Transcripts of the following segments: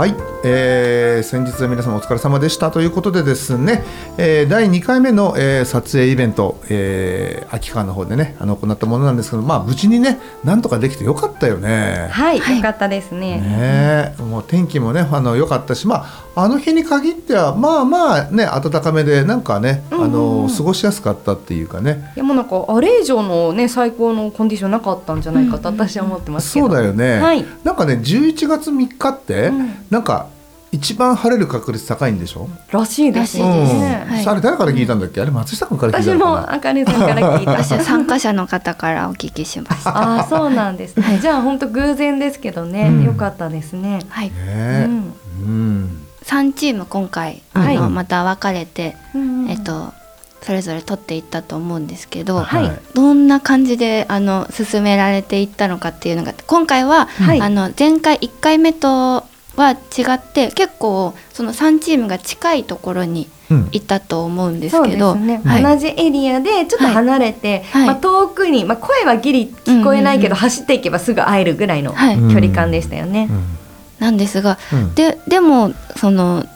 はい、えー、先日皆様お疲れ様でしたということでですね、えー、第2回目の、えー、撮影イベント、えー、秋川の方でねあの行ったものなんですけどまあ無事にねなんとかできてよかったよね。はい、はい、よかったですね。ねもう天気もねあの良かったしまああの日に限ってはまあまあね暖かめでなんかね、あの過ごしやすかったっていうかね。いやもうなんかあれ以上のね最高のコンディションなかったんじゃないかと私は思ってますそうだよね、はい、なんかね11月3日って、うん、なんか一番晴れる確率高いんでしょ？らしいです。ね、うん。はい、あれ誰から聞いたんだっけ？あれ松下君から聞いた私もあかねさんから聞いた 参加者の方からお聞きしました。あそうなんですね。じゃあ本当偶然ですけどね、うん、よかったですね。はい、ね、うん、うん。3チーム今回あの、はい、また分かれて、えっとそれぞれ取っていったと思うんですけど、はい、どんな感じであの進められていったのかっていうのが今回は、はい、あの前回1回目とは違って結構その3チームが近いところにいたと思うんですけど、うんね。はい、同じエリアでちょっと離れて、はい、まあ、遠くに、まあ、声はギリ聞こえないけど、走っていけばすぐ会えるぐらいの距離感でしたよね。なんですが、ででもその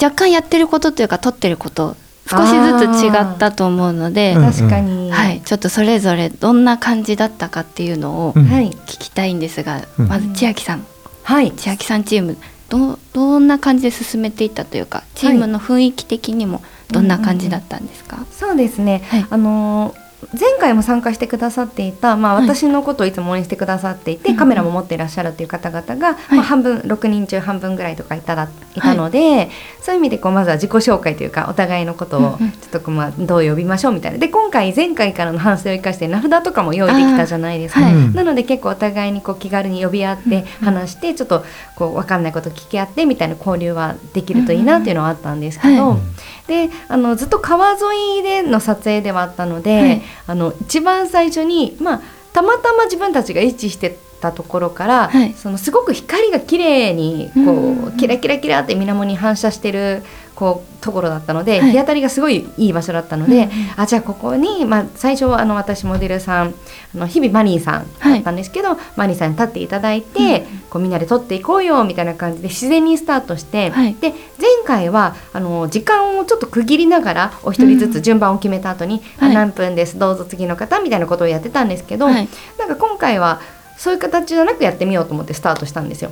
若干やってることというか取ってること少しずつ違ったと思うので確かに、はい、ちょっとそれぞれどんな感じだったかっていうのを聞きたいんですが、まず千秋さん、はい、千秋さんチームどどんな感じで進めていったというかチームの雰囲気的にもどんな感じだったんですか、はいそうですね、はい、あのー前回も参加してくださっていた、まあ、私のことをいつも応援してくださっていて、はい、カメラも持っていらっしゃるっていう方々が、まあ、半分6人中半分ぐらいとかいたらいたので、はい、そういう意味でこうまずは自己紹介というかお互いのことをちょっとこう、まあ、どう呼びましょうみたいな。で今回前回からの反省を生かして名札とかも用意できたじゃないですか、はい、なので結構お互いにこう気軽に呼び合って話してちょっとこう分かんないこと聞き合ってみたいな交流はできるといいなっていうのはあったんですけど、であのずっと川沿いでの撮影ではあったので、あの一番最初に、まあ、たまたま自分たちが一致してたところから、はい、そのすごく光が綺麗にこう、キラキラキラって水面に反射してるこうところだったので、はい、日当たりがすごいいい場所だったので、うん、あじゃあここに、まあ、最初はあの私モデルさんあの日々マニーさんだったんですけど、はい、マニーさんに立っていただいて、うん、こうみんなで撮っていこうよみたいな感じで自然にスタートして、はい、で前回はあの時間をちょっと区切りながらお一人ずつ順番を決めた後に、うん、何分ですどうぞ次の方みたいなことをやってたんですけど、なんか今回はそういう形じゃなくやってみようと思ってスタートしたんですよ。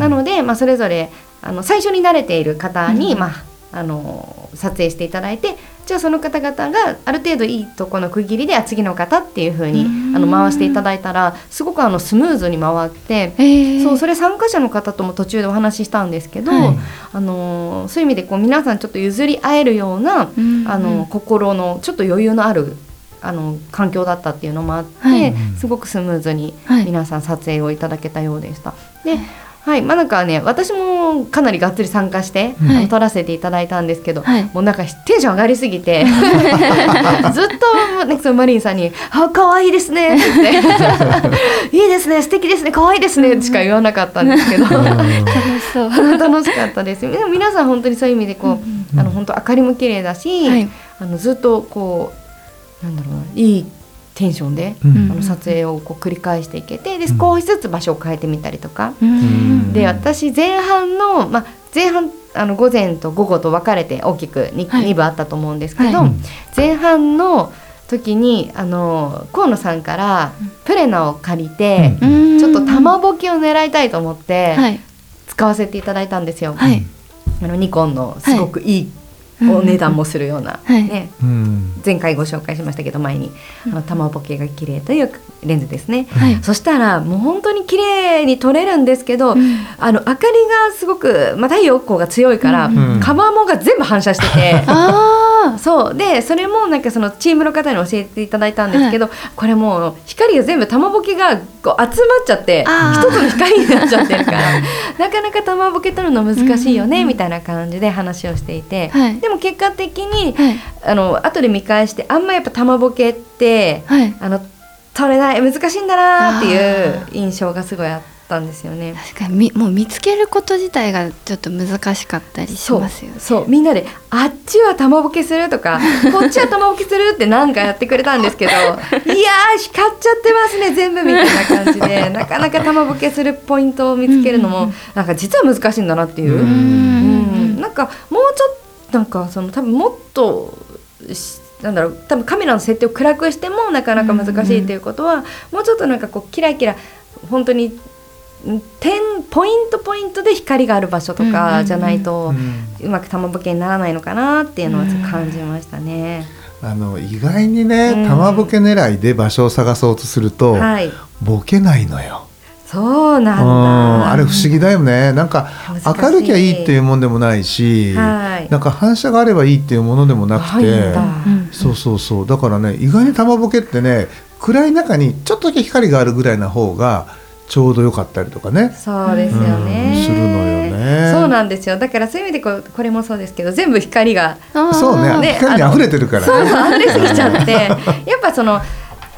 なので、まあ、それぞれあの最初に慣れている方に、まああの撮影していただいてじゃあその方々がある程度いいとこの区切りで次の方っていう風にあの回していただいたらすごくあのスムーズに回ってそうそれ参加者の方とも途中でお話ししたんですけど、はい、あのそういう意味でこう皆さんちょっと譲り合えるようなあの心のちょっと余裕のあるあの環境だったっていうのもあって、はい、すごくスムーズに皆さん撮影をいただけたようでした。ではい、まあなんかね私もかなりがっつり参加して、はい、撮らせていただいたんですけど、はい、もうなんかテンション上がりすぎて ずっと、ね、そのマリンさんに「あ可愛いですね」って。言って「いいですね素敵ですね可愛いですね」しか言わなかったんですけど。楽しそう。楽しかったです。でも皆さん本当にそういう意味でこう、あの本当明かりも綺麗だし、はい、あのずっとこうなんだろうないいテンションで、うん、あの撮影をこう繰り返していけてで少しずつ場所を変えてみたりとか、うん、で私前半の、まあ、前半あの午前と午後と分かれて大きく 2,、はい、2部あったと思うんですけど、はい、前半の時にあの河野さんからプレナを借りて、うん、ちょっと玉ぼきを狙いたいと思って使わせていただいたんですよ。あのニコンのすごくいいお値段もするような、ね、うん、前回ご紹介しましたけど前にあの玉ボケが綺麗というレンズですね、はい、そしたらもう本当に綺麗に撮れるんですけど、うん、あの明かりがすごく、まあ、太陽光が強いから、うん、カバーモが全部反射してて。そう。でそれもなんかそのチームの方に教えていただいたんですけど、はい、これもう光が全部玉ボケがこう集まっちゃって一つの光になっちゃってるから なかなか玉ボケ撮るの難しいよね、みたいな感じで話をしていて、はい、でも結果的に、はい、あの後で見返してあんまやっぱ玉ボケって、あの取れない難しいんだなっていう印象がすごいあって。たんですよね。確かにもう見つけること自体がちょっと難しかったりしますよね。そうみんなであっちは玉ぼけするとか こっちは玉ぼけするって何かやってくれたんですけど いやー光っちゃってますね全部みたいな感じで。なかなか玉ぼけするポイントを見つけるのも、うんなんか実は難しいんだなっていう。うんなんかもうちょっとなんかその多分もっとなんだろう多分カメラの設定を暗くしてもなかなか難しいということは、もうちょっとなんかこうキラキラ本当に点ポイントポイントで光がある場所とかじゃないと、うまく玉ぼけにならないのかなっていうのは感じましたね。あの意外にね、玉ぼけ狙いで場所を探そうとすると、はい、ボケないのよ。そうなんだ。あれ不思議だよね。なんか明るきゃいいっていうもんでもないし、はい、なんか反射があればいいっていうものでもなくて、そうそうそう。だからね、意外に玉ぼけってね、暗い中にちょっとだけ光があるぐらいな方がちょうどよかったりとかね。そうですよね、うん、するのよね。そうなんですよ。だからそういう意味でこうこれもそうですけど全部光がそうね。ね光に溢れてるから、ね、そうそう溢れすぎちゃって。やっぱその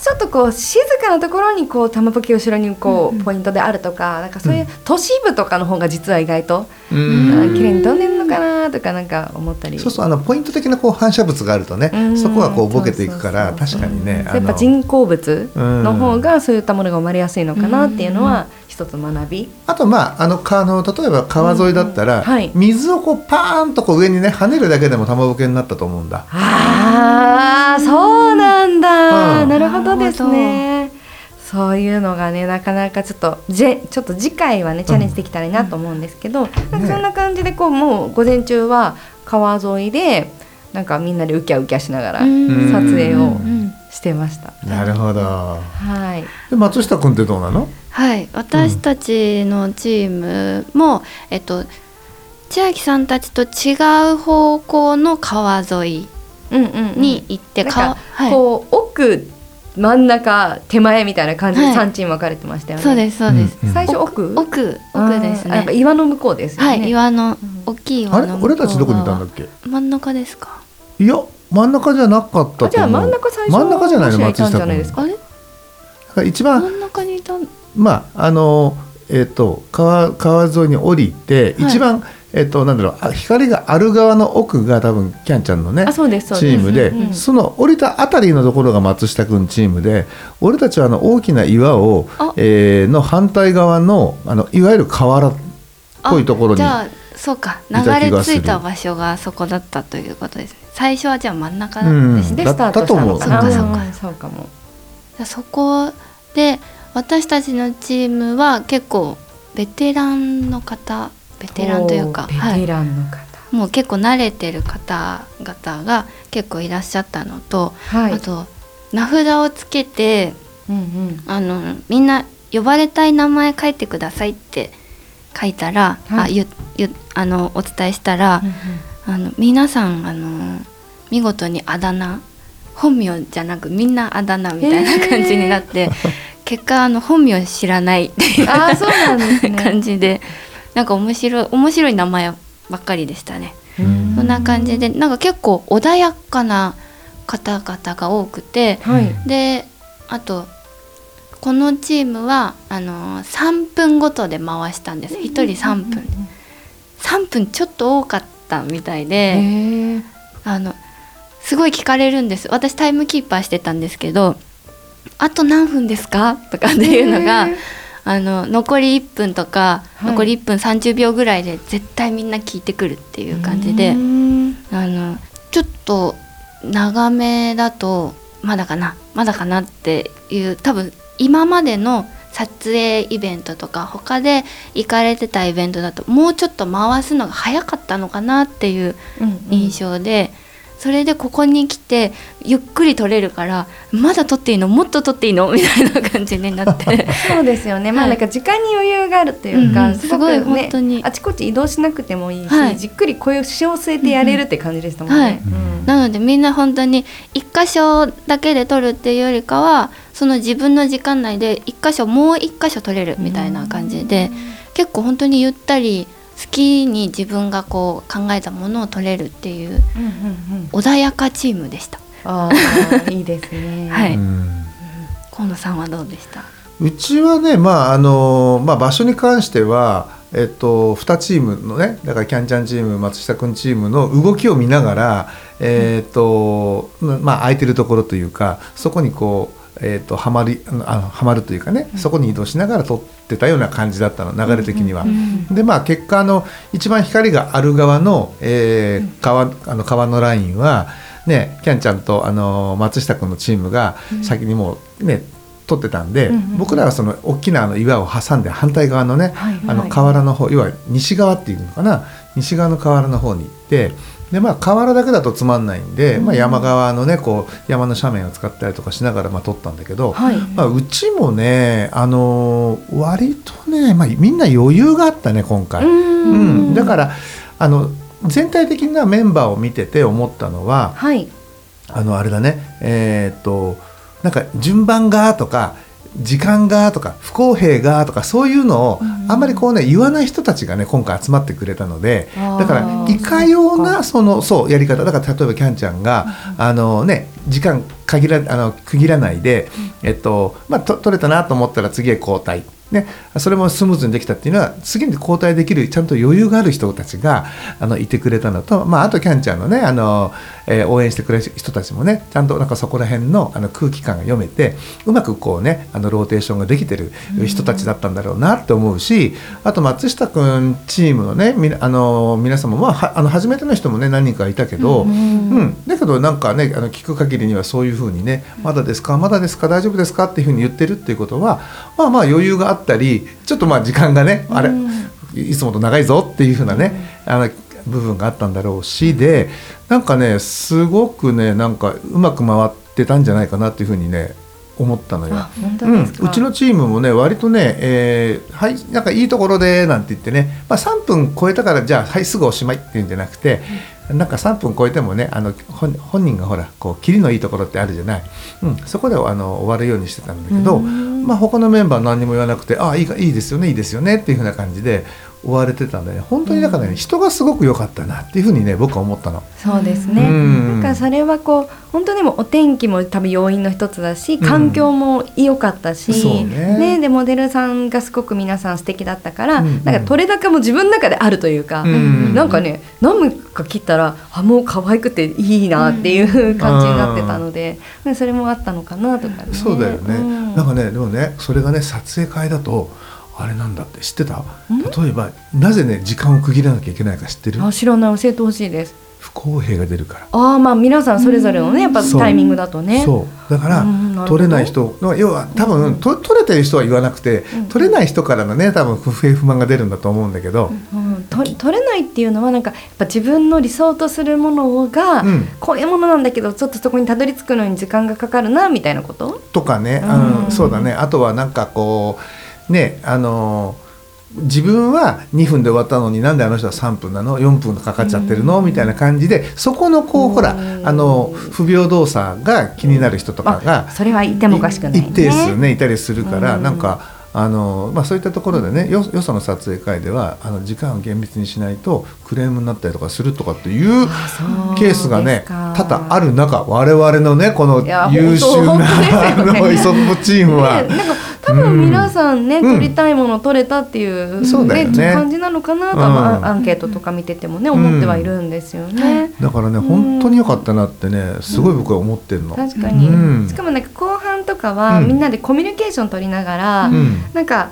ちょっとこう静かなところにこう玉ポキ後ろにこうポイントであるとか、なんかそういう都市部とかの方が実は意外と、うん、綺麗に飛んでるのかなとかなんか思ったり。そうそうあのポイント的なこう反射物があるとね、そこがこうボケていくから確かにねやっぱ人工物の方がそういったものが生まれやすいのかなっていうのは、一つ学び。あとまああのあの例えば川沿いだったら、うんはい、水をこうパーンとこう上にね跳ねるだけでも玉ぼけになったと思うんだ。ああそうなんだ、うん、なるほどですね。そういうのがねなかなかちょっとじちょっと次回はねチャレンジできたらいいなと思うんですけど、うん、なんかそんな感じでこうもう午前中は川沿いでなんかみんなでウキャウキャしながら撮影をしてました。なるほど。はい。で松下君ってどうなの？はい。私たちのチームも、うん、えっと千秋さんたちと違う方向の川沿いに行って、うんうんうん、はい、こう奥真ん中手前みたいな感じで3チーム分かれてましたよね、そうですそうです、うんうん、最初奥？奥奥ですね。岩の向こうですよね。はい岩の大きい岩の向こう俺たちどこにいたんだっけ？真ん中ですか？いや真ん中じゃなかったじゃあ真ん中最初真ん中じゃないの？松下君あれ？一番真ん中にいたまああのえっ、と川川沿いに降りて、はい、一番えっと、なんだろう光がある側の奥が多分キャンちゃんのねチームで、うん、その降りたあたりのところが松下君チームで俺たちはあの大きな岩を、えー、の反対側のあのいわゆる河原っぽいところにじゃあそうか。流れ着いた場所がそこだったということですね。最初はじゃあ真ん中ですね、うん、でスタートしたのかな。そうかそうか。そうかも。そこで私たちのチームは結構ベテランの方ベテランというかベテランの方、はい、もう結構慣れてる方々が結構いらっしゃったのと、はい、あと名札をつけて、うんうん、あのみんな呼ばれたい名前書いてくださいって書いたら、はい、あゆゆあのお伝えしたら、うんうん、あの皆さんあの見事にあだ名本名じゃなくみんなあだ名みたいな感じになって。結果あの本名知らないっていうあそうなんです、ね、感じでなんか面白い面白い名前ばっかりでしたね。そんな感じでなんか結構穏やかな方々が多くて、はい、であとこのチームはあの3分ごとで回したんです。1人3分、3分ちょっと多かったみたいであのすごい聞かれるんです。私タイムキーパーしてたんですけどあと何分ですか?」とかっていうのが。あの残り1分とか、はい、残り1分30秒ぐらいで絶対みんな聞いてくるっていう感じであのちょっと長めだとまだかなまだかなっていう多分今までの撮影イベントとか他で行かれてたイベントだともうちょっと回すのが早かったのかなっていう印象で。うんうんそれでここに来てゆっくり撮れるからまだ撮っていいの？もっと撮っていいの？みたいな感じになって。そうですよね、まあなんか時間に余裕があるというか、うん、すごく、ね、本当に。あちこち移動しなくてもいいし、はい、じっくり腰を据えてやれるって感じでしたもんね、はい。なのでみんな本当に一箇所だけで撮るっていうよりかはその自分の時間内で一箇所もう一箇所撮れるみたいな感じで、結構本当にゆったり好きに自分がこう考えたものを取れるっていう,、穏やかチームでした。あいいですね。はい。河野さんはどうでした？うちはね、まああのまあ場所に関しては。えっと、2チームのねだからキャンチャンチーム松下君チームの動きを見ながら、えっとまあ、空いてるところというかそこにこうえーと、はまりあのはまるというかね、そこに移動しながら撮ってたような感じだったの流れ的には。でまあ結果あの一番光がある側の,、えー、川あの川のラインは、ね、キャンちゃんとあの松下君のチームが先にもうね、撮ってたんで、僕らはその大きなあの岩を挟んで反対側のね、あの河原の方要は西側っていうのかな？西側の河原の方に行って。でまあ河原だけだとつまんないんで、うん、まあ、山側のねこう山の斜面を使ったりとかしながらまあ撮ったんだけど、はい、まあ、うちもね、あのー、割とね、まあ、みんな余裕があったね今回。うん、だからあの全体的なメンバーを見てて思ったのは、はい、あのあれだねえー、っとなんか順番がとか時間がとか不公平がとかそういうのをあんまりこうね言わない人たちがね今回集まってくれたのでだからいかようなそのそうやり方。だから例えばキャンちゃんがあのね時間限らあの区切らないでえっとまあと取れたなと思ったら次へ交代ね、それもスムーズにできたっていうのは次に交代できるちゃんと余裕がある人たちがあのいてくれたのと、まあ、あとキャンちゃんのねあの、えー、応援してくれる人たちもねちゃんとなんかそこら辺のあの空気感が読めてうまくこうねあのローテーションができてる人たちだったんだろうなって思うしあと松下君チームのねみあの皆様まああの初めての人もね何人かいたけど、うん、うん、だけどなんかねあの聞く限りにはそういうふうにねまだですかまだですか大丈夫ですかっていうふうに言ってるっていうことはまあまあ余裕があったりちょっとまあ時間がねあれ、いつもと長いぞっていうふうなね、あの部分があったんだろうしでなんかねすごくねなんかうまく回ってたんじゃないかなっていうふうにね思ったのよ。うん、うちのチームもね割とね、えー、はいなんかいいところでなんて言ってね、まあ、3分超えたからじゃあはいすぐおしまいっていうんじゃなくて、なんか3分超えてもねあの本人がほらこう切りのいいところってあるじゃない、うん、そこであの終わるようにしてたんだけど、まあ、他のメンバー何にも言わなくて「ああいいいいですよねいいですよね」っていうふうな感じで追われてたんで、ね、本当にだからね、うん、人がすごく良かったなっていうふうにね僕は思ったの。そうですね、うん、なんかそれはこう本当にもお天気も多分要因の一つだし環境も良かったし、うん、ね、ね、でモデルさんがすごく皆さん素敵だったから、うんうん、なんか取れ高も自分の中であるというか、うん、なんかね何分か切ったらあもう可愛くていいなっていう感じになってたので、うん、それもあったのかなとかね。そうだよね、なんかねでもねそれがね撮影会だとあれなんだって知ってた？例えばなぜね時間を区切らなきゃいけないか知ってる？あ知らない。教えてほしいです。不公平が出るから。ああまあ皆さんそれぞれのねやっぱタイミングだとね。そう。だから、取れない人の要は多分、と取れてる人は言わなくて、取れない人からのね多分不平不満が出るんだと思うんだけど、うん取れないっていうのはなんかやっぱ自分の理想とするものが、こういうものなんだけどちょっとそこにたどり着くのに時間がかかるなみたいなこと？とかね、うん、そうだね。あとはなんかこうねあの自分は2分で終わったのになんであの人は3分なの？4分かかっちゃってるの？みたいな感じでそこのこうほらあの不平等さが気になる人とかがそれはいてもおかしくない、一定数ねいたりするからなんか。あのまあ、そういったところでねよよその撮影会ではあの時間を厳密にしないとクレームになったりとかするとかっていうケースがね多々ある中我々のねこの優秀な、ね、イソップチームは。ね、多分皆さんね、うん、撮りたいもの撮れたっていう,、ね、ね感じなのかなと、うん、アンケートとか見ててもね思ってはいるんですよね、だからね本当に良かったなってねすごい僕は思ってるの、確かに、しかもなんか後半とかはみんなでコミュニケーション取りながら、なんか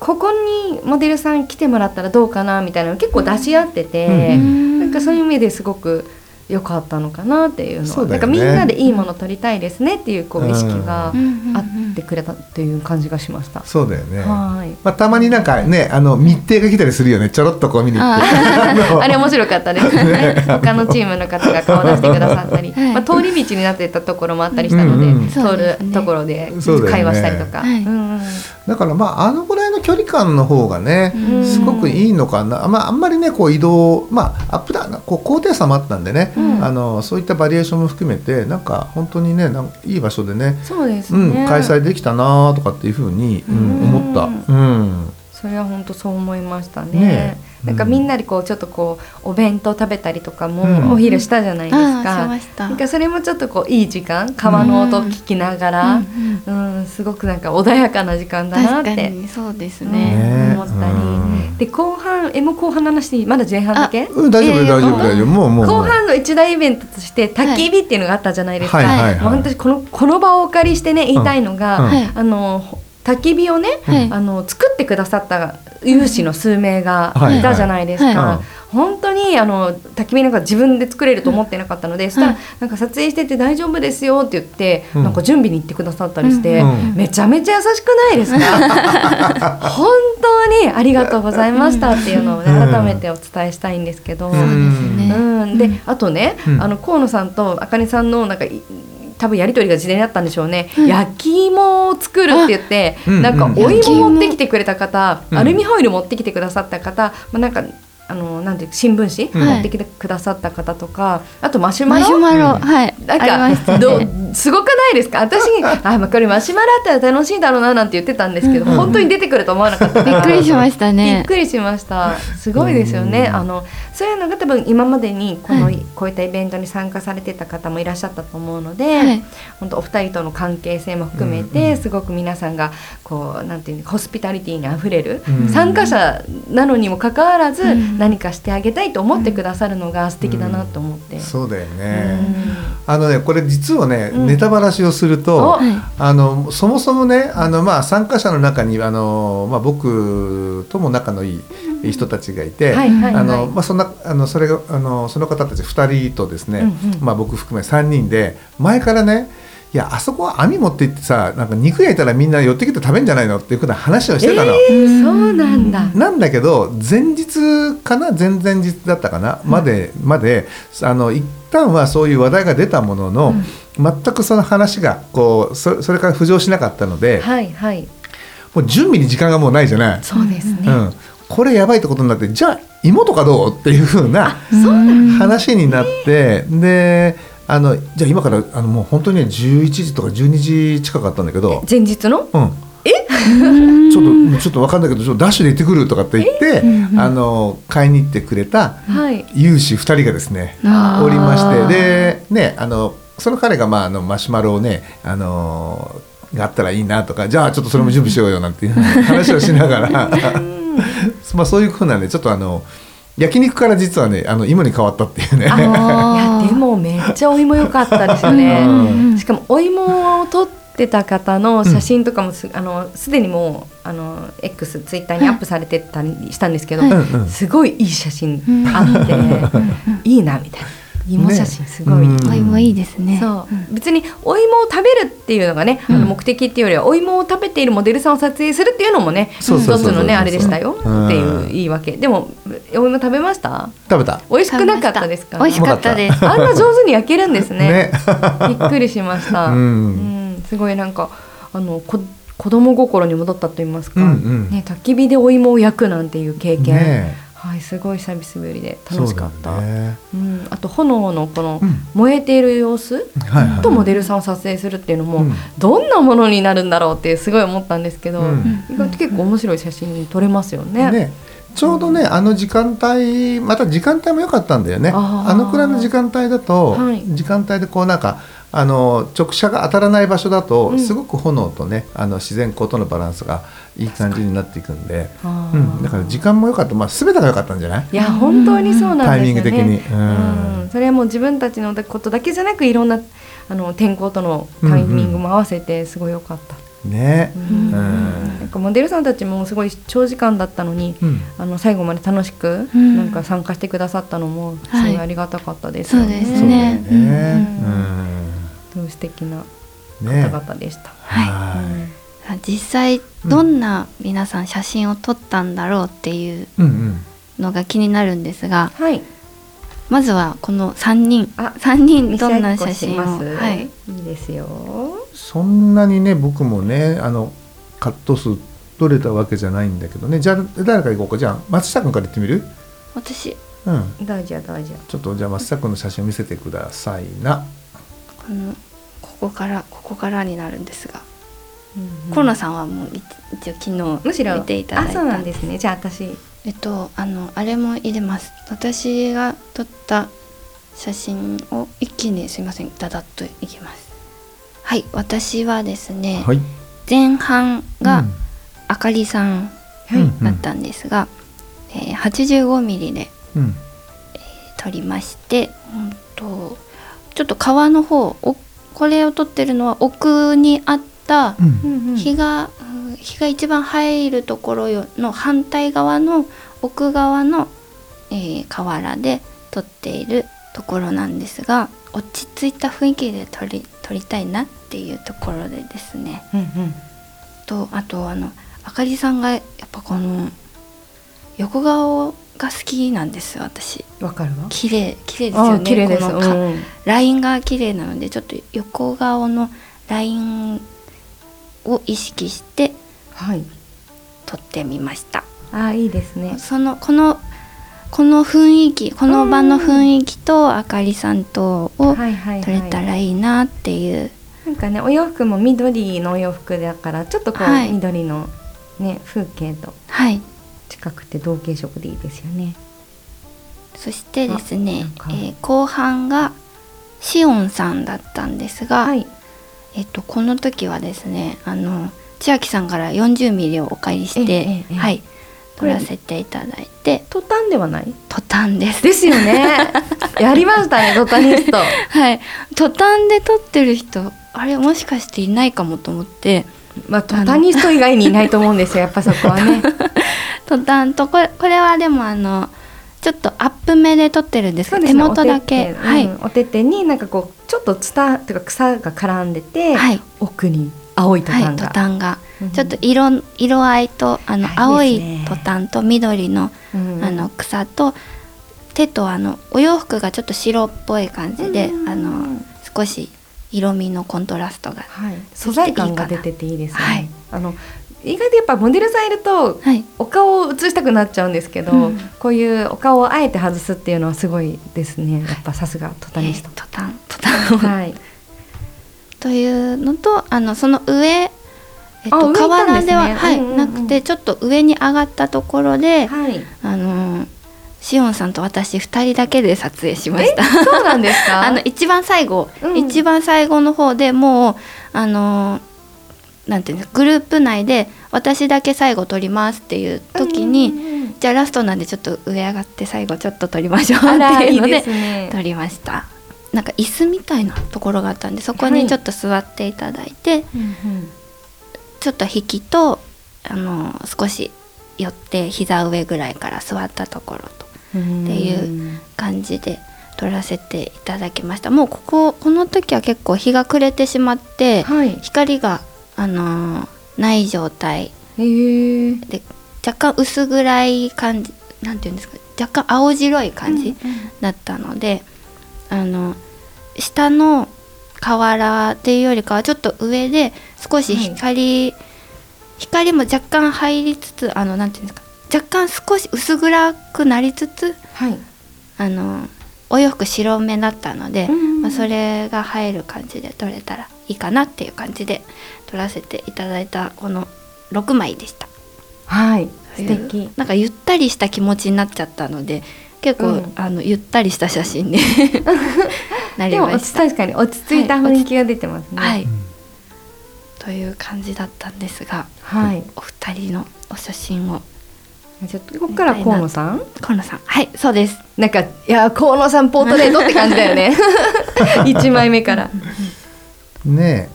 ここにモデルさん来てもらったらどうかなみたいなのを結構出し合ってて、うん、なんかそういう意味ですごく良かったのかなっていうのは、ね。なんかみんなでいいもの撮りたいですねっていうこう意識があってくれたっていう感じがしました。そうだよね、はい。まあ、たまになんかねあの密偵が来たりするよね。ちょろっとこう見に行って。あ れ面白かったですね。他のチームの方が顔出してくださったり、はい。まあ、通り道になってたところもあったりしたので、うんうん通るところで会話したりとか。はい。うんうんだからまああのぐらいの距離感の方がね、うんすごくいいのかな、まあ、あんまりねこう移動まあアップダウンこう高低差もあったんでね、うんあのそういったバリエーションも含めてなんか本当にねなんかいい場所でねそうですうん、ね。開催できたなとかっていうふうに、うんうん思った。うんそれは本当そう思いましたね。ねえなんかみんなでこうちょっとこうお弁当食べたりとかうん。もお昼したじゃないですか。ました。なんかそれもちょっとこういい時間川の音聞きながら、うん。すごくなんか穏やかな時間だなっ確かてにそうですね。ね。思ったり、うん。で後半えもう後半の話まだ前半だけうん、大丈夫、えー大丈夫大丈夫。もうもう。後半の一大イベントとして焚き火っていうのがあったじゃないですか、はい。はいはいもう本当にこのこの場をお借りしてね言いたいのが、うん。はいあの焚き火をね、はい。あの作ってくださった有志の数名がいたじゃないですか、はい。はい本当にあの焚き火なんか自分で作れると思ってなかったので、そしたらなんか撮影してて大丈夫ですよって言って、うん。なんか準備に行ってくださったりして、うん。めちゃめちゃ優しくないですか？本当にありがとうございましたっていうのを、ね、うん。改めてお伝えしたいんですけど、うん。であとね、うん。あの河野さんとあかねさんのなんかい多分やり取りが事前にあったんでしょうね、うん。焼き芋を作るって言って、うん。なんかうん。お芋持ってきてくれた方、うん。アルミホイル持ってきてくださった方、まあ、なんかあのなんていう新聞紙、うん。持ってきてくださった方とかあとマシュマロ？マシュマロ、うん。はい、なんありましたかどね。すごくないですか？私あ、まあ、これマシュマロあったら楽しいだろうななんて言ってたんですけど、うん。本当に出てくると思わなかった。びっくりしましたびっね。くりしました。すごいですよね。うん。あのそういうのが多分今までにこの、はい。こういったイベントに参加されてた方もいらっしゃったと思うので、はい。本当お二人との関係性も含めて、うんうんすごく皆さんがこうなんていうのホスピタリティにあふれる、うん参加者なのにもかかわらず、うん何かしてあげたいと思ってくださるのが素敵だなと思って。そうだようね。ん。あのね、これ実はね、うん。ネタばらしをすると。あのそもそもねあの、まあ、参加者の中にあの、まあ、僕とも仲のいい人たちがいて、あのまあ、そんなあのそれがあのその方たち2人とですね、うんうんまあ、僕含め3人で前からねいやあそこは網持って行ってさなんか肉焼いたらみんな寄ってきて食べんじゃないのっていうふうな話をしてたの。えーそうなんだ。なんだけど前日かな前々日だったかな、までまであの一旦はそういう話題が出たものの、全くその話がこうそそれから浮上しなかったので、はいはい。もう準備に時間がもうないじゃない。そうですね。うん、これやばいってことになってじゃあ芋とかどうっていうふうな話になってであのじゃあ今からあのもう本当にね11時とか12時近かったんだけど、前日の？うん、ちょっとちょっと分かんないけどちょっとダッシュで行ってくるとかって言って、あの買いに行ってくれたはい。有志2人がですねあー。おりましてでねあのその彼が、まあ、あのマシュマロをねあのがあったらいいなとかじゃあちょっとそれも準備しようよなんていう話をしながら まあそういうふうなんでちょっとあの焼肉から実はねあの芋に変わったっていうね。いやでもめっちゃお芋良かったですよね。うん。しかもお芋を撮ってた方の写真とかもす,、あのすでにもうあの X ツイッターにアップされてたりしたんですけど、はいうんうん。すごいいい写真あって、いいなみたいな芋写真すごい。ね。うん。お芋いいですね。そう。別にお芋を食べるっていうのがね、あの目的っていうよりはお芋を食べているモデルさんを撮影するっていうのもね一つのねあれでしたようんっていういいわけでもお芋食べました？食べた。美味しくなかったですか？美味しかったです。あんな上手に焼けるんですね。ね。びっくりしました。ううんん、すごいなんかあのこ子供心に戻ったと言いますか、うんうん。ね焚き火でお芋を焼くなんていう経験、ねはいすごい久々ぶりで楽しかった。そうん、あと炎のこのうん。燃えている様子とモデルさんを撮影するっていうのも、うん。どんなものになるんだろうってすごい思ったんですけど、うん。意外と結構面白い写真に撮れますよね。ね。ちょうどねあの時間帯また時間帯も良かったんだよね。あのくらいの時間帯だと、はい。時間帯でこうなんかあの直射が当たらない場所だと、うん。すごく炎とねあの自然光とのバランスがいい感じになっていくんで、うん、だから時間も良かった、まあ、全てが良かったんじゃない？いや本当にそうなんですよね。タイミング的に。うん。うん。それはもう自分たちのことだけじゃなくいろんなあの天候とのタイミングも合わせてすごい良かった。ね、うん、なんかモデルさんたちもすごい長時間だったのに、うん、あの最後まで楽しくなんか参加してくださったのもすごいありがたかったですよね。はい、そうですね。うん、素敵な方々でした。ね、はい。実際どんな皆さん写真を撮ったんだろうっていうのが気になるんですが、はい、まずはこの3人。あ3人どんな写真を？はい、いいですよ。そんなにね僕もねあのカット数取れたわけじゃないんだけどね。じゃあ誰か行こうか？じゃあ松下君から言ってみる？私。うん。大事や大事やちょっとじゃあ松下君の写真を見せてくださいな。このここからここからになるんですが、うんうん、コロナさんはもう一応昨日見ていただいたあそうなんですね。じゃあ私。えっとあのあれも入れます。私が撮った写真を一気にすいません。だだっといきます。はい私はですね、はい、前半があかりさんだったんですが、うんえー、85ミリで、うん、えー、撮りまして、うんと、ちょっと川の方おこれを撮ってるのは奥にあった日が、うん、日が一番入るところの反対側の奥側の、えー、河原で撮っているところなんですが落ち着いた雰囲気で撮り撮りたいなっていうところでですね、うんうん、とあとあのあかりさんがやっぱこの横顔が好きなんです私。わかるわ。綺麗綺麗ですよね。綺麗です、うん、ラインが綺麗なのでちょっと横顔のラインを意識して撮ってみました、はい、あいいですね。そのこのこの雰囲気この場の雰囲気とあかりさんとを撮れたらいいなっていう。なんかねお洋服も緑のお洋服だからちょっとこう、はい、緑のね風景と近くて同系色でいいですよね。そしてですね、えー、後半がしおんさんだったんですが、はい、えっとこの時はですねあの千秋さんから40ミリをお借りして、はい。撮らせていただいて。トタンではない？トタンです。ですよね。やりましたねトタニスト。はい。トタンで撮ってる人あれもしかしていないかもと思って。まあトタニスト以外にいないと思うんですよやっぱそこはね トタンとこれこれはでもあのちょっとアップ目で撮ってるんですけど、ね、手元だけ。はい、うん、お手手になんかこうちょっとツタというか草が絡んでて、はい、奥に青いトタンが、はい、トタンが。ちょっと色色合いとあの青いトタンと緑の,、あの草と手とあのお洋服がちょっと白っぽい感じで、あの少し色味のコントラストが、はい、素材感が出てていいですね。はい、あの意外とやっぱモデルさんいると、はい、お顔を映したくなっちゃうんですけど、うん、こういうお顔をあえて外すっていうのはすごいですね。やっぱさすがトタニスト。トタントタンはい。というのとあのその上えっと、河原では、はい、なくてちょっと上に上がったところで、はい、あのしおんさんと私2人だけで撮影しました。そうなんですか？あの一番最後、うん、一番最後の方でもうあのなんていうんですグループ内で私だけ最後撮りますっていう時に、うんうんうん、じゃあラストなんでちょっと上上がって最後ちょっと撮りましょうっていうので撮りました。なんか椅子みたいなところがあったんでそこにちょっと座っていただいて、はいうんうん。ちょっと引きとあの少し寄って膝上ぐらいから座ったところとっていう感じで撮らせていただきました。もうこここの時は結構日が暮れてしまって、はい、光が、あのー、ない状態。で若干薄暗い感じなんていうんですか？若干青白い感じだったので、うんうん、あの下の河原っていうよりかはちょっと上で少し光、はい、光も若干入りつつあのなんていうんですか？若干少し薄暗くなりつつ、はい、あのお洋服白目だったので、うんうん、まあ、それが入る感じで撮れたらいいかなっていう感じで撮らせていただいたこの6枚でした。はい素敵。なんかゆったりした気持ちになっちゃったので結構、うん、あのゆったりした写真で なりました。確かに落ち着いた雰囲気が出てますね、はい、という感じだったんですが、はい、お二人のお写真をちょっとここから河野さん？河野さん。はいそうです。なんかいや河野さんポートレートって感じだよね。一枚目から。ね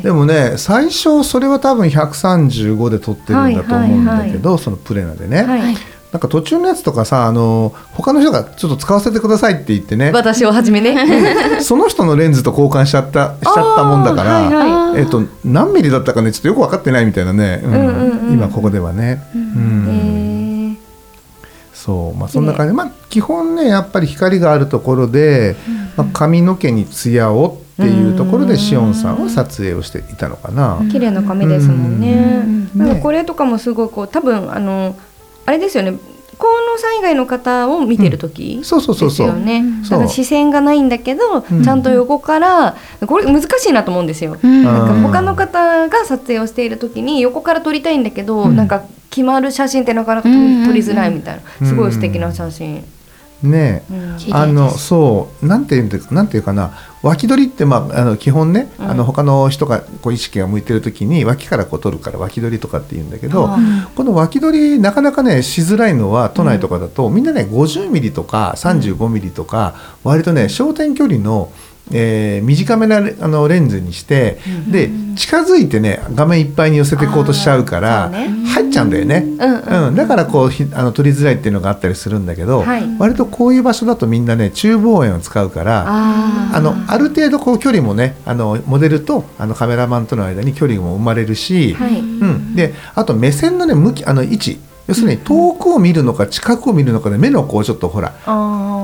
えでもね最初それは多分135で撮ってるんだと思うんだけど、そのプレナでね、はい、なんか途中のやつとかさあの他の人がちょっと使わせてくださいって言ってね。私をはじめね。その人のレンズと交換しちゃったしちゃったもんだから、はいはい、えっと、何ミリだったかねちょっとよく分かってないみたいなね、うん。うんうんうん、今ここではね。うん、うん。そう。まあそんな感じ、まあ基本ねやっぱり光があるところで、まあ、髪の毛に艶をっていうところでしおんさんは撮影をしていたのかな。綺麗な髪ですもんね。なんかこれとかもすごいこう多分あのあれですよね。河野さん以外の方を見てる時、うん、そうそうそうそう。ね。だから視線がないんだけど、うん、ちゃんと横からこれ難しいなと思うんですよ、うん、なんか他の方が撮影をしている時に横から撮りたいんだけど、うん、なんか決まる写真ってなかなか撮りづらいみたいな。すごい素敵な写真。ね、うん、あのそうなんていうんですなんていうかな脇取りってまああの基本ね、うん、あの他の人がこう意識が向いてる時に脇からこう取るから脇取りとかって言うんだけど、うん、この脇取りなかなかねしづらいのは都内とかだと、みんなね50ミリとか35ミリとか、割とね焦点距離のえー、短めなあのレンズにして、うん、で近づいてね画面いっぱいに寄せていこうとしちゃうから入っちゃうんだよね、うん、だからこうひあの撮りづらいっていうのがあったりするんだけど、はい、割とこういう場所だとみんなね中望遠を使うからあのある程度こう距離もねあのモデルとあのカメラマンとの間に距離も生まれるし、はい、うん、であと目線のね向きあの位置要するに遠くを見るのか近くを見るのかで目のこうちょっとほら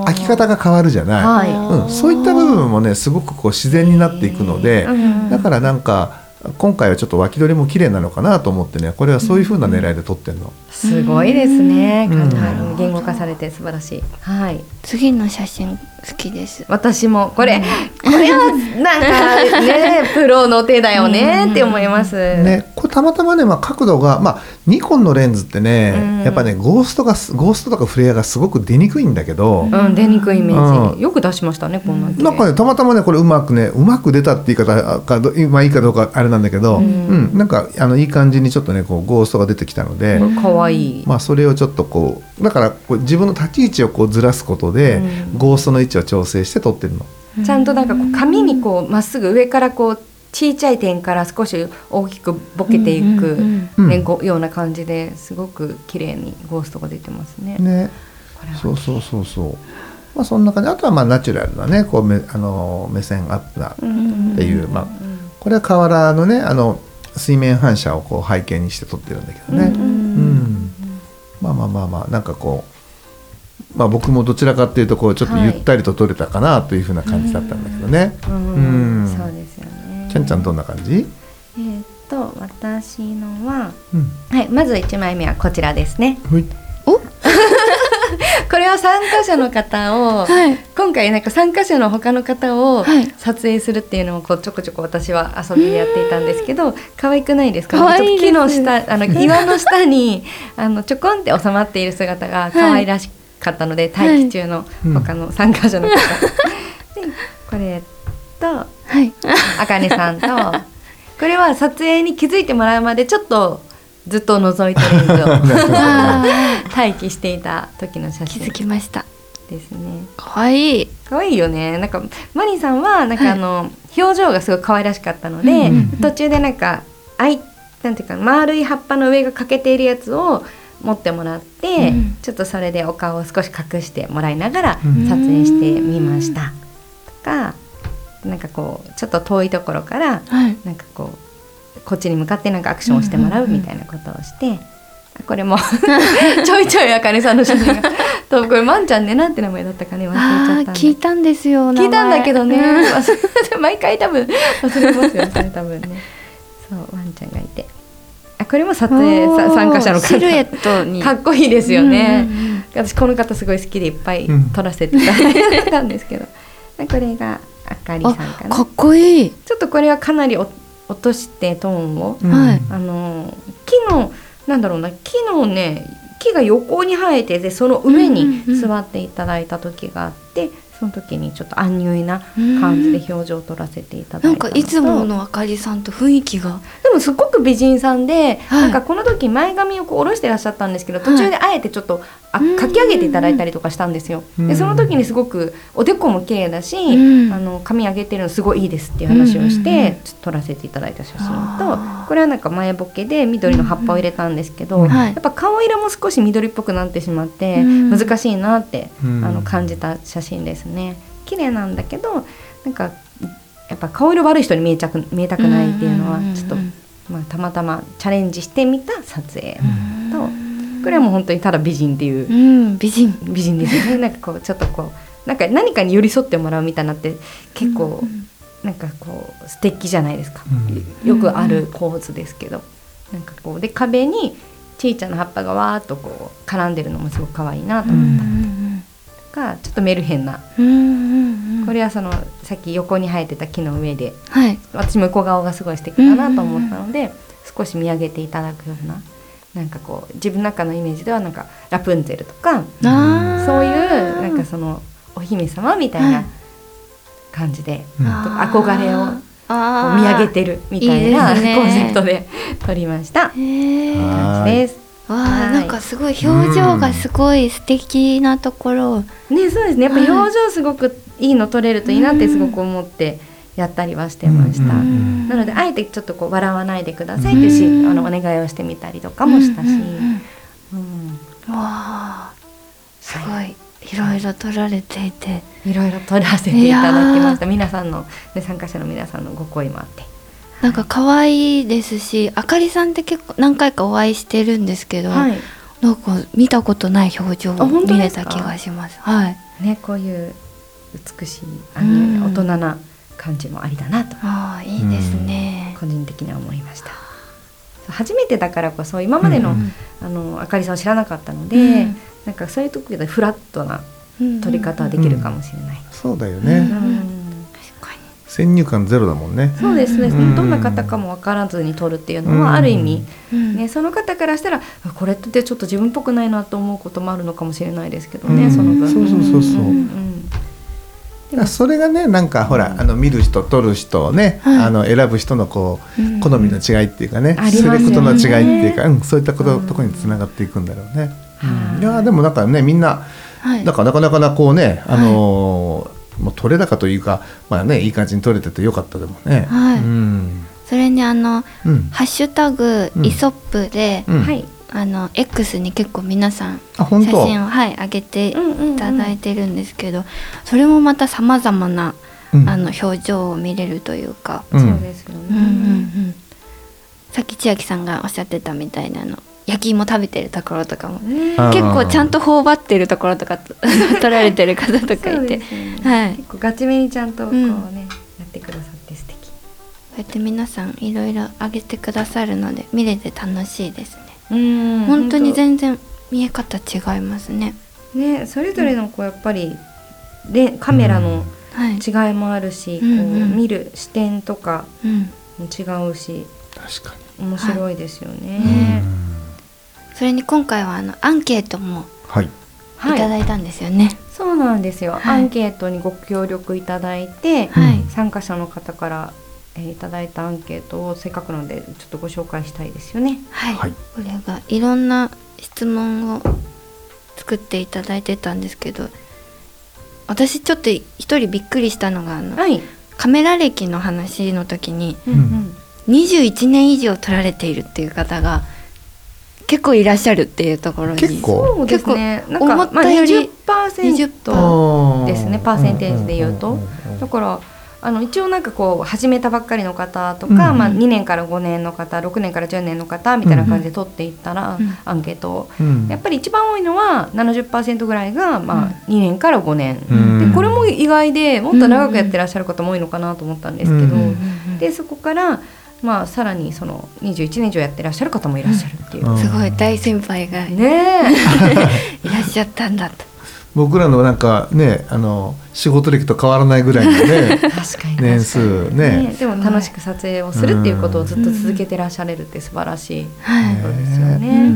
開き方が変わるじゃない、はい、うん、そういった部分もねすごくこう自然になっていくのでだからなんか今回はちょっと脇取りも綺麗なのかなと思ってねこれはそういうふうな狙いで撮ってるの。すごいですね、うん、言語化されて素晴らしい。はい。次の写真好きです。私もこれ、うん、これはなんかね プロの手だよねって思います。ねこれたまたまねまあ角度がまあニコンのレンズってね、やっぱねゴーストがゴーストとかフレアがすごく出にくいんだけど、うん出にくいイメージ、よく出しましたねこんななんかねたまたまねこれうまくねうまく出たって言い方かまあいいかどうかあれなんだけど、うん、なんかあのいい感じにちょっとねこうゴーストが出てきたので、可愛い。まあそれをちょっとこうだからこう自分の立ち位置をこうずらすことで、ゴーストの位置を調整して撮ってるの。ちゃんとなんかこう紙にこうまっすぐ上からこう小さい点から少し大きくボケていく、ね、ような感じですごく綺麗にゴーストが出てますね。ねそうそうそうそう。まあそんな感じあとはまあナチュラルなねこうめあの目線アップなっていう、まあこれは河原のねあの水面反射をこう背景にして撮ってるんだけどね。うん、まあまあまあまあなんかこう。まあ、僕もどちらかっていうとこうちょっとゆったりと撮れたかなというふうな感じだったんだけどね。うん、うんそうですよね。ちゃんちゃんどんな感じ？えー、っと私のは、うん、はいまず一枚目はこちらですね。はい。お？これは参加者の方を、はい、今回なんか参加者の他の方を撮影するっていうのをこうちょこちょこ私は遊びでやっていたんですけど可愛くないですか？ちょっと木の下あの岩の下にあのちょこんって収まっている姿が可愛らしかったので、はい、待機中の他の参加者の方、はい、でこれと、あかねさんと これは撮影に気づいてもらうまでちょっとずっと覗いてレンズを待機していた時の写真。気づきました。ですね。可愛い。可愛いよね。なんかマニーさんはなんかあの、はい、表情がすごい可愛らしかったので、うんうんうん、途中でなんかあいなんていうか丸い葉っぱの上が欠けているやつを持ってもらって、うん、ちょっとそれでお顔を少し隠してもらいながら撮影してみました、とかなんかこうちょっと遠いところから、はい、なんかこうこっちに向かってなんかアクションをしてもらうみたいなことをして、これも ちょいちょいあかねさんの写真が。とこれまんちゃんねなんて名前だったかね忘れちゃった聞いたんですよ聞いたんだけどね、毎回多分忘れますよね多分ね。そうワンちゃんがいて。あこれも撮影参加者の方。シルエットに。かっこいいですよね、私この方すごい好きでいっぱい撮らせていただいたんですけど、これがあかりさんかな。かっこいい。ちょっとこれはかなりお落としてトーンを、はい、あの木のなんだろうな。木のね木が横に生えてでその上に座っていただいた時があって、うんうんうん、その時にちょっとアンな感じで表情を撮らせていただいたなんかいつものあかりさんと雰囲気が。でももすごく美人さんで、はい、なんかこの時前髪をこう下ろしてらっしゃったんですけど途中であえてちょっと、あ書き上げていただいたりとかしたんですよ。でその時にすごくおでこも綺麗だし、うん、あの髪上げてるのすごいいいですっていう話をして、ちょっと撮らせていただいた写真とこれはなんか前ボケで緑の葉っぱを入れたんですけど、やっぱ顔色も少し緑っぽくなってしまって難しいなってあの感じた写真ですね。綺麗なんだけどなんかやっぱ顔色悪い人に見えちゃく見えたくないっていうのはちょっと、まあ、たまたまチャレンジしてみた撮影と、これはもう本当にただ美人っていう、うん、美人。美人ですよね。なんかこうちょっとこうなんか何かに寄り添ってもらうみたいなって結構、なんかこう素敵じゃないですか、よくある構図ですけど、なんかこうで壁にちいちゃな葉っぱがわーっとこう絡んでるのもすごく可愛いなと思った。のがちょっとメルヘンな、これはそのさっき横に生えてた木の上で、はい、私も横顔がすごい素敵だなと思ったので、少し見上げていただくようななんかこう自分の中のイメージではなんかラプンツェルとかそういうなんかそのお姫様みたいな感じで、うん、憧れを見上げてるみたいな、ね、コンセプトで撮りました。感じです。わあ、なんかすごい表情がすごい素敵なところ、うん、ねそうですね。やっぱ表情すごくいいの撮れるといいなってすごく思ってやったりはしてました、なのであえてちょっとこう笑わないでくださいってし、あのお願いをしてみたりとかもしたし、うんわあすごい、はい。いろいろ撮られていて。いろいろ撮らせていただきました。皆さんの、ね、参加者の皆さんのご声もあってなんか可愛いですしあかりさんって結構何回かお会いしてるんですけど、はい、なんか見たことない表情を見れた気がします。はい、ねこういう美しいあの、大人な感じもありだなと。あいいですね、個人的には思いました。初めてだからこそ今までの,、あのあかりさんを知らなかったので、うん、なんかそういう時でフラットな撮り方はできるかもしれない。うん、そうだよね、うん先入観ゼロだもんね。そうですね。どんな方かも分からずに撮るっていうのはある意味、ねその方からしたらこれってちょっと自分っぽくないなと思うこともあるのかもしれないですけどね。その分。そうそうそうそう。それがねなんかほら、あの見る人撮る人ね、あの選ぶ人のこう、好みの違いっていうかねセレクトの違いっていうか、うん、そういったこととこにつながっていくんだろうね。いやでもなんかねみんな、なんかなかなかなこうねあのもう取れ高というかまあねいい感じに取れててよかったでもね。はい。うん、それにあの、うん、ハッシュタグイソップで、うん、はい。あの X に結構皆さん写真をはい上げていただいてるんですけど、それもまたさまざまな、あの表情を見れるというか、そうですよね、うんうんうん、さっき千秋さんがおっしゃってたみたいなの焼き芋食べてるところとかも。結構ちゃんと頬張ってるところとか 撮られてる方とかいて、ね、はい、結構ガチめにちゃんとこうね、うん、やってくださって素敵。こうやって皆さんいろいろあげてくださるので見れて楽しいですね。うん。本当に全然見え方違いますね。ねそれぞれのこうやっぱりでカメラの違いもあるし、うん、こう見る視点とかも違うし、確かに。面白いですよね、はいそれに今回はあのアンケートもい。ただいたんですよね、はい、そうなんですよ、はい、アンケートにご協力いただいて、はい、参加者の方から、えー、いただいたアンケートをせっかくのでちょっとご紹介したいですよね。はい、これがいろんな質問を作っていただいてたんですけど私ちょっと一人びっくりしたのがあの、カメラ歴の話の時に、うんうん、21年以上撮られているっていう方が結構いらっしゃるっていうところに。結構？そうですね。なんか思ったより、まあ、20%ですね。パーセンテージでいうと。だからあの一応なんかこう始めたばっかりの方とか、うん、まあ、2年から5年の方6年から10年の方みたいな感じで取っていったら、うん、アンケート。を、うん、やっぱり一番多いのは70%ぐらいが、まあ、2年から5年、でこれも意外でもっと長くやってらっしゃる方も多いのかなと思ったんですけど、でそこからまあ、さらにその21年以上やってらっしゃる方もいらっしゃるっていう、うん、すごい大先輩がね いらっしゃったんだと。僕らのなんかねあの仕事歴と変わらないぐらいのね 年数ね、ね、でも楽しく撮影をするっていうことをずっと続けてらっしゃれるって素晴らしいことですよね。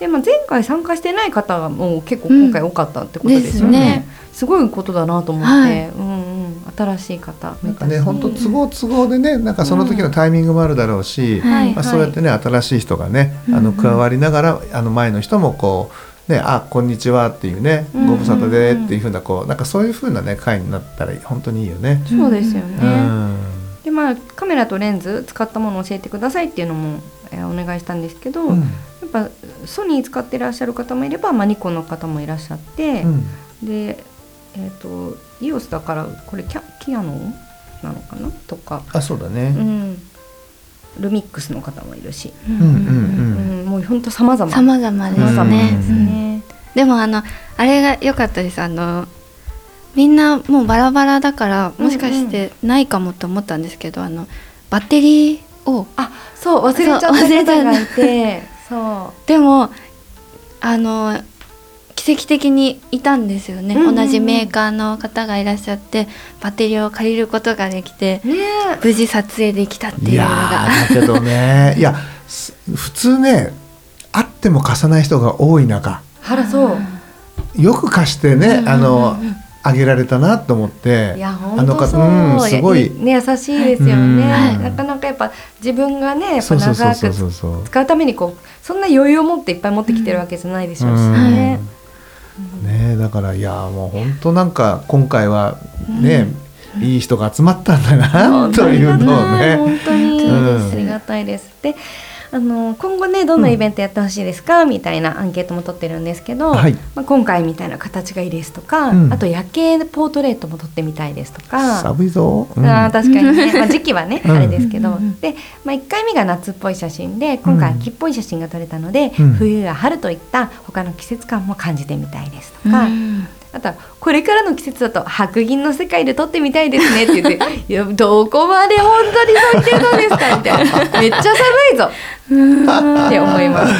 でも前回参加してない方も結構今回多かったってことですよね。うん、すねすごいことだなと思って、はい、うんうん。新しい方。なんかね本当都合都合でねなんかその時のタイミングもあるだろうし、うんはい。まあ、そうやってね新しい人がねあの加わりながらあの前の人もこうねあこんにちはっていうねご無沙汰でっていうふうなこうなんかそういうふうなね会になったら本当にいいよね。そうですよね、うん。でまあカメラとレンズ使ったものを教えてくださいっていうのも、えーお願いしたんですけど、うん。やっぱソニー使ってらっしゃる方もいれば、まあ、ニコンの方もいらっしゃって、うん。でえっ、と EOS だからこれキャキアノンなのかな？とか、あそうだね。うん、ルミックスの方もいるし、ううんうん。うん。もう本当様々。様々です様々ねですね。でもあのあれが良かったです。あのみんなもうバラバラだからもしかしてないかもと思ったんですけど、あのバッテリーをあそう忘れちゃったそう忘れちゃった。方がいて。そう。でもあの奇跡的にいたんですよね、うんうんうん。同じメーカーの方がいらっしゃってバッテリーを借りることができてね無事撮影できたっていういやのがーだけどね。いやす普通ねあっても貸さない人が多い中。あらそう。よく貸してね、うんうんうんあのあげられたなと思って。いやあ本当そう、の方うんすごい。ね優しいですよね、はいなかなかやっぱ自分がねやっぱそうそうそう長く使うためにこうそんな余裕を持っていっぱい持ってきてるわけじゃないでしょうしうん。ね、ねだからいやもう本当なんか今回はね、いい人が集まったんだな本当というのをね。本当にうん。ありがたいです。であの今後ねどんなイベントやってほしいですか、みたいなアンケートも取ってるんですけど、はい。まあ、今回みたいな形がいいですとか、うん。あと夜景ポートレートも撮ってみたいですとか。寒いぞ、うん。あー確かにね、まあ、時期はね、うん。あれですけど、うんうんうんで、まあ、1回目が夏っぽい写真で今回秋っぽい写真が撮れたので、うん。冬や春といった他の季節感も感じてみたいですとか、うんあとはこれからの季節だと白銀の世界で撮ってみたいですねって言って「いやどこまで本当にそう言ってるのですか?」みたいな「めっちゃ寒いぞ」って思います。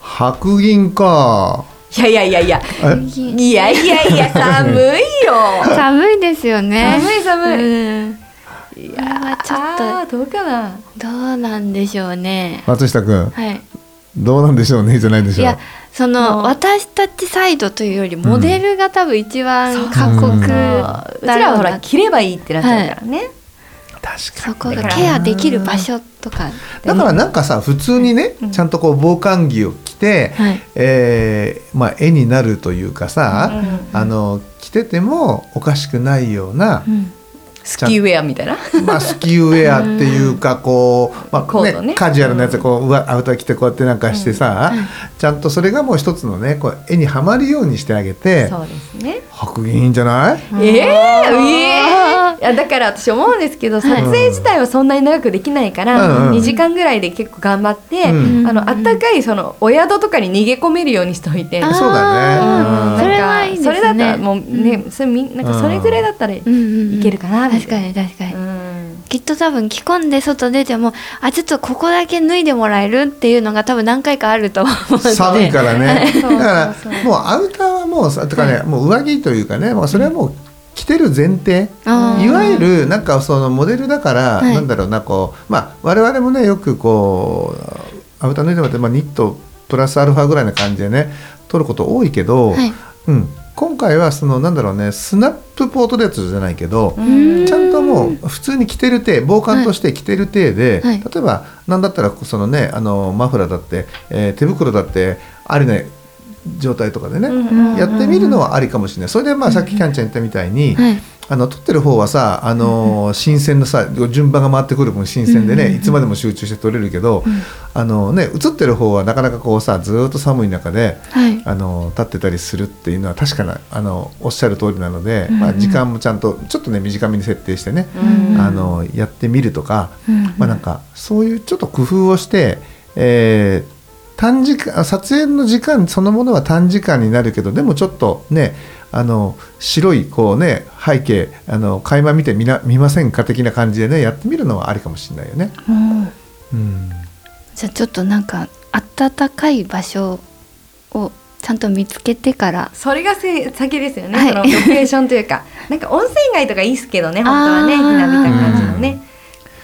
白銀か。いやいやいやいや。えいやいやいや寒いよ。寒いですよね。寒い寒い。うん。いこれはちょっと。どうかな。どうなんでしょうね。松下君。はい。どうなんでしょうねじゃないでしょう。いやそものう。私たちサイドというよりモデルが多分一番過酷うん。うちらはほら着ればいいってなっちゃうからね、確そこだからがケアできる場所とかだからなんかさ普通にね、うん。ちゃんとこう防寒着を着て、はい。えーまあ、絵になるというかさ、うん。あの着ててもおかしくないような、うんスキーウェアみたいな？まあ、スキーウェアっていうかこう、まあねね。カジュアルなやつでこううわアウター着てこうやってなんかしてさ、うん。ちゃんとそれがもう一つのねこう絵にはまるようにしてあげてそうですね。白銀いいんじゃない？ええええいやだから私思うんですけど撮影自体はそんなに長くできないから、うんうん。2時間ぐらいで結構頑張って、うん。あのあったかいそのお宿とかに逃げ込めるようにしておいて。そうだね。うん。それはいいですね。それだったらもうね、それみなんかそれぐらいだったらいうんうんうん。けるかなみ確。かに確かに、うん。きっと多分着込んで外出てもあちょっとここだけ脱いでもらえるっていうのが多分何回かあると思うので。寒いからねそう。そうそうだからもうアウターはもうさとかね、もう上着というかねもうそれはもう着てる前提、いわゆるなんかそのモデルだから、はい。なんだろうなこうまあ我々もねよくこうアウター脱いでもらって、まあ、ニットプラスアルファぐらいな感じでね取ること多いけど、はい。うん、今回はそのなんだろうねスナップポートレートじゃないけど、うん。ちゃんともう普通に着てる体防寒として着てる体で、はい。例えばなんだったらそのねあのマフラーだって、えー手袋だってありな状態とかでね、うんやってみるのはありかもしれない。それでまあさっきキャンちゃん言ったみたいに、はい。あの撮ってる方はさあのー新鮮なさ順番が回ってくる分新鮮でね、うんうんうん。いつまでも集中して撮れるけど、んあのね映ってる方はなかなかこうさずーっと寒い中で。はい。あの立ってたりするっていうのは確かなあのおっしゃる通りなので、うんうん。まあ、時間もちゃんとちょっとね短めに設定してね、うんあのやってみるとか、うん。まあ、なんかそういうちょっと工夫をして、えー短時間撮影の時間そのものは短時間になるけどでもちょっとねあの白いこうね背景あの垣間見てみな見ませんか的な感じでねやってみるのはありかもしれないよね。うん。うん。じゃあちょっとなんか暖かい場所をちゃんと見つけてから。それがせ先ですよね、はい。そのロケーションというか なんか温泉街とかいいっすけどね本当はねひなびた感じのね、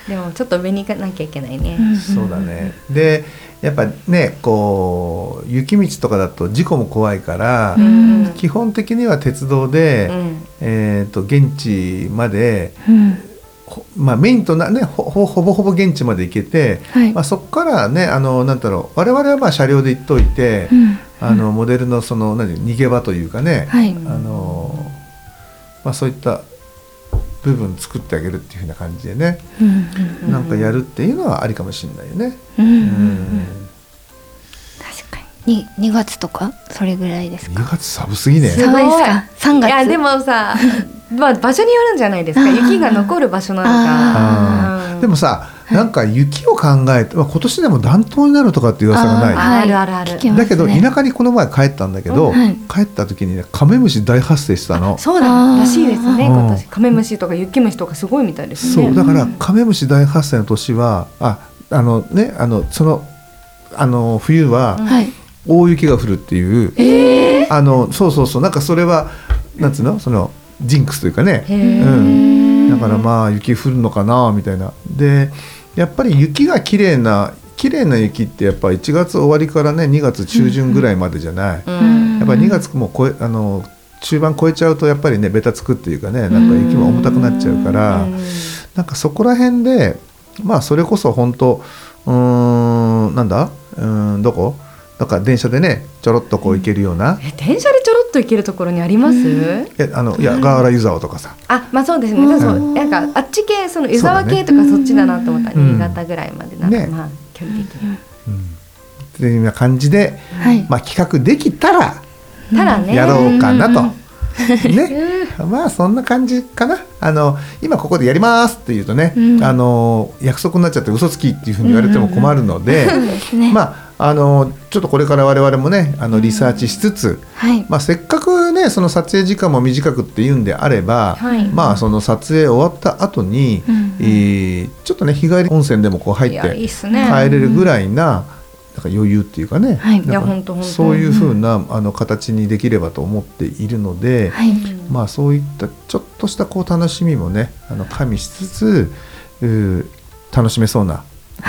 でもちょっと上に行かなきゃいけないね、そうだね。でやっぱねこう雪道とかだと事故も怖いから、うん、基本的には鉄道で、うん、えーと、現地まで、うん、まあ、メインとな、ね、ほほぼほぼ現地まで行けて、はい、まあ、そこからねあのなんだろう我々はまあ車両で行っといて、あのモデルのその何逃げ場というかね、はい、あのまあ、そういった部分作ってあげるっていうふうな感じでね、うん、なんかやるっていうのはありかもしれないよね。うん、うん確かに。2, 2月とかそれぐらいですか？2月寒すぎね。寒いですか？3月。いやでもさ まあ場所によるんじゃないですか。雪が残る場所なのか。でもさなんか雪を考えて、まあ、今年でも暖冬になるとかっていう噂がない。あるあるある、だけど田舎にこの前帰ったんだけど、帰った時にねカメムシ大発生したの。そうだ。らしいですね今年。カメムシとか雪虫とかすごいみたいですね。そうだからカメムシ大発生の年はああのねあのそのあの冬は大雪が降るっていう、えー、あのそうそうそうなんかそれはなんつうの？そのジンクスというかね、うん、だからまあ雪降るのかなみたいな。でやっぱり雪が綺麗な綺麗な雪ってやっぱ1月終わりからね2月中旬ぐらいまでじゃない、うん、やっぱり2月も超えあの中盤超えちゃうとやっぱりねべたつくっていうかねなんか雪も重たくなっちゃうから、うん、なんかそこら辺でまあそれこそ本当うーんなんだうんどこ？なんか電車でねちょろっとこう行けるような、え電車でちょろっと行けるところにあります、えあのいやガーラ湯沢とかさ。あまあそうですね、うん、そうなんかあっち系その湯沢系とかそっちだなと思った、新潟ぐらいまでなんか、まあ距離的に、うん、っていうような感じで、はい、まあ企画できたらたらね。やろうかなと。ね、まあそんな感じかな。あの今ここでやりますって言うとね、うん、あの約束になっちゃって嘘つきっていうふうに言われても困るので、まああのちょっとこれから我々もねあのリサーチしつつ、はい、まあ、せっかくねその撮影時間も短くっていうんであれば、はい、まあその撮影終わった後に、うん、えー、ちょっとね日帰り温泉でもこう入って帰れるぐらいな。なんか余裕っていうかね、はい、そういうふうなあの形にできればと思っているので、はい、まあそういったちょっとしたこう楽しみもねあの加味しつつ楽しめそうな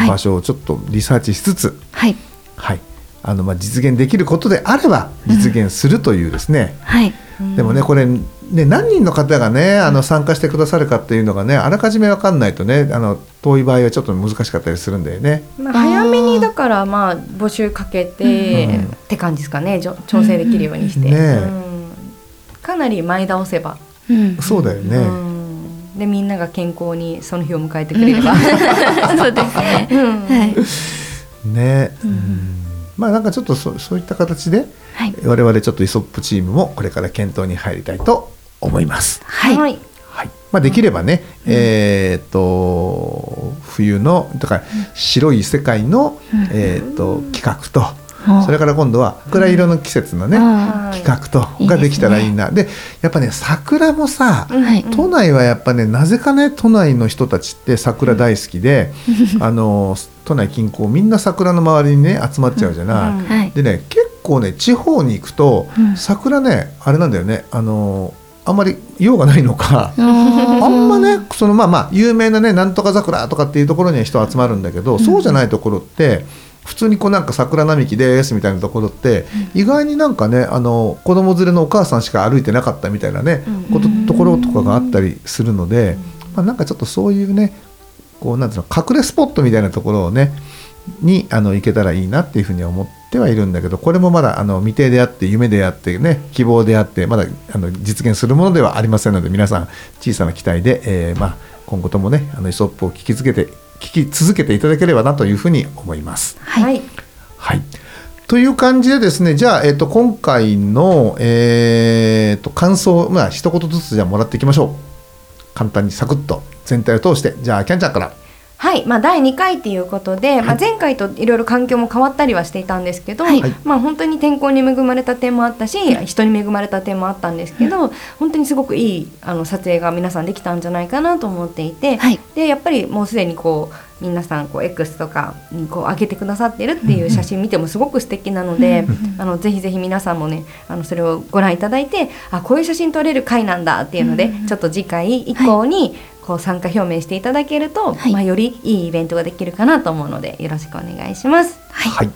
場所をちょっとリサーチしつつ、はい、はい、あのまあ実現できることであれば実現するというですね、うん、はい、でもねこれね何人の方がねあの参加してくださるかっていうのがねあらかじめ分かんないとねあの遠い場合はちょっと難しかったりするんだよね。まあ、早めにだからまあ募集かけて、うん、って感じですかね。調整できるようにして、ね、かなり前倒せば、そうだよね。でみんなが健康にその日を迎えてくれれば、そうですね。はいね、うん、まあなんかちょっとそそういった形で、はい、我々ちょっとイソップチームもこれから検討に入りたいと思います。はい、はい。まあ、できればね、うん、えっ、と冬のだから白い世界の、えっ、と企画と、それから今度は桜色の季節のね、企画とができたらいいな。でやっぱね桜もさ、都内はやっぱねなぜかね都内の人たちって桜大好きで、あの都内近郊みんな桜の周りにね集まっちゃうじゃない。でね結構ね地方に行くと、桜ねあれなんだよね。あのあんまり用がないのか。あんまねそのまあまあ有名なねなんとか桜とかっていうところには人集まるんだけど、そうじゃないところって普通にこうなんか桜並木ですみたいなところって、意外になんかねあの子供連れのお母さんしか歩いてなかったみたいなね、ことところとかがあったりするので、まあ、なんかちょっとそういうねこうなんていうの隠れスポットみたいなところをねにあの行けたらいいなっていうふうに思ってはいるんだけどこれもまだあの未定であって夢であってね希望であってまだあの実現するものではありませんので皆さん小さな期待で、えー、まあ、今後ともねあのイソップを聞き続けて聞き続けていただければなというふうに思います。はい、はいという感じでですね、じゃあ、えっ、ー、と、今回の、えっ、ー、と、感想、まあ、一言ずつじゃあもらっていきましょう。簡単にサクッと全体を通して、じゃあ、キャンちゃんから。はい、まあ、第2回ということで、はい、まあ、前回といろいろ環境も変わったりはしていたんですけど、はい、まあ、本当に天候に恵まれた点もあったし、はい、人に恵まれた点もあったんですけど、本当にすごくいいあの撮影が皆さんできたんじゃないかなと思っていて、でやっぱりもうすでにこう皆さんこう X とかにこう上げてくださってるっていう写真見てもすごく素敵なので、あのぜひぜひ皆さんもねあのそれをご覧いただいてあこういう写真撮れる回なんだっていうので、ちょっと次回以降に、こう参加表明していただけると、はい、まあ、よりいいイベントができるかなと思うのでよろしくお願いします。はい、はい、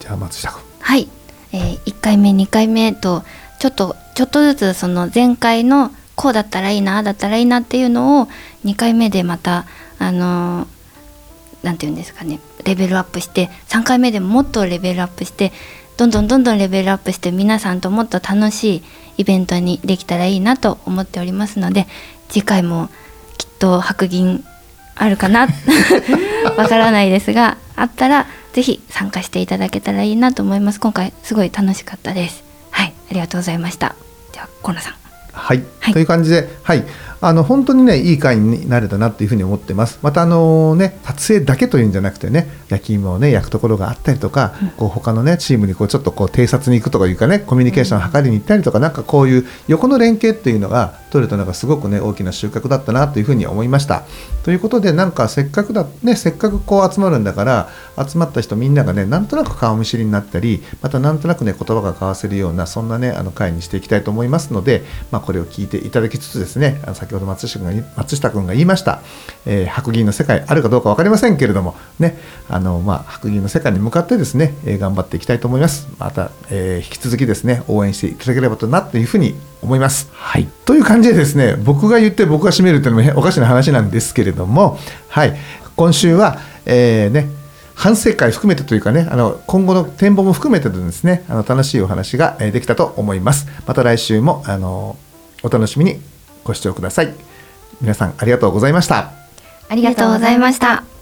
じゃあ松下君。はい、えー、1回目2回目とちょっとちょっとずつその前回のこうだったらいいなあだったらいいなっていうのを2回目でまたあの何、て言うんですかねレベルアップして3回目でもっとレベルアップしてどんどんどんどんレベルアップして皆さんともっと楽しいイベントにできたらいいなと思っておりますので次回もと白銀あるかな。わからないですがあったら是非参加していただけたらいいなと思います。今回すごい楽しかったです。はいありがとうございました。では河野さん。はい、はい、という感じではいあの本当にねいい会になれたなっていうふうに思ってます。またあのね撮影だけというんじゃなくてね焼き芋をね焼くところがあったりとか、うん、こう他のねチームにこうちょっとこう偵察に行くとかいうかねコミュニケーションを図りに行ったりとか、うん、なんかこういう横の連携っていうのが取れたのがすごくね大きな収穫だったなというふうに思いました。ということでなんかせっかくだねせっかくこう集まるんだから集まった人みんながねなんとなく顔見知りになったりまたなんとなくね言葉が交わせるようなそんなねあの会にしていきたいと思いますのでまあ、これを聞いていただきつつですね先ほど松下君が松下君が言いました、えー、白銀の世界あるかどうか分かりませんけれども、ねあのまあ、白銀の世界に向かってですね、えー、頑張っていきたいと思います。また、えー、引き続きですね応援していただければとなというふうに思います。はい、という感じでですね僕が言って僕が締めるというのもおかしな話なんですけれども、はい、今週は、えーね、反省会含めてというかね、あの今後の展望も含めてですね、あの楽しいお話ができたと思います。また来週もあのお楽しみにご視聴ください。皆さんありがとうございましたありがとうございました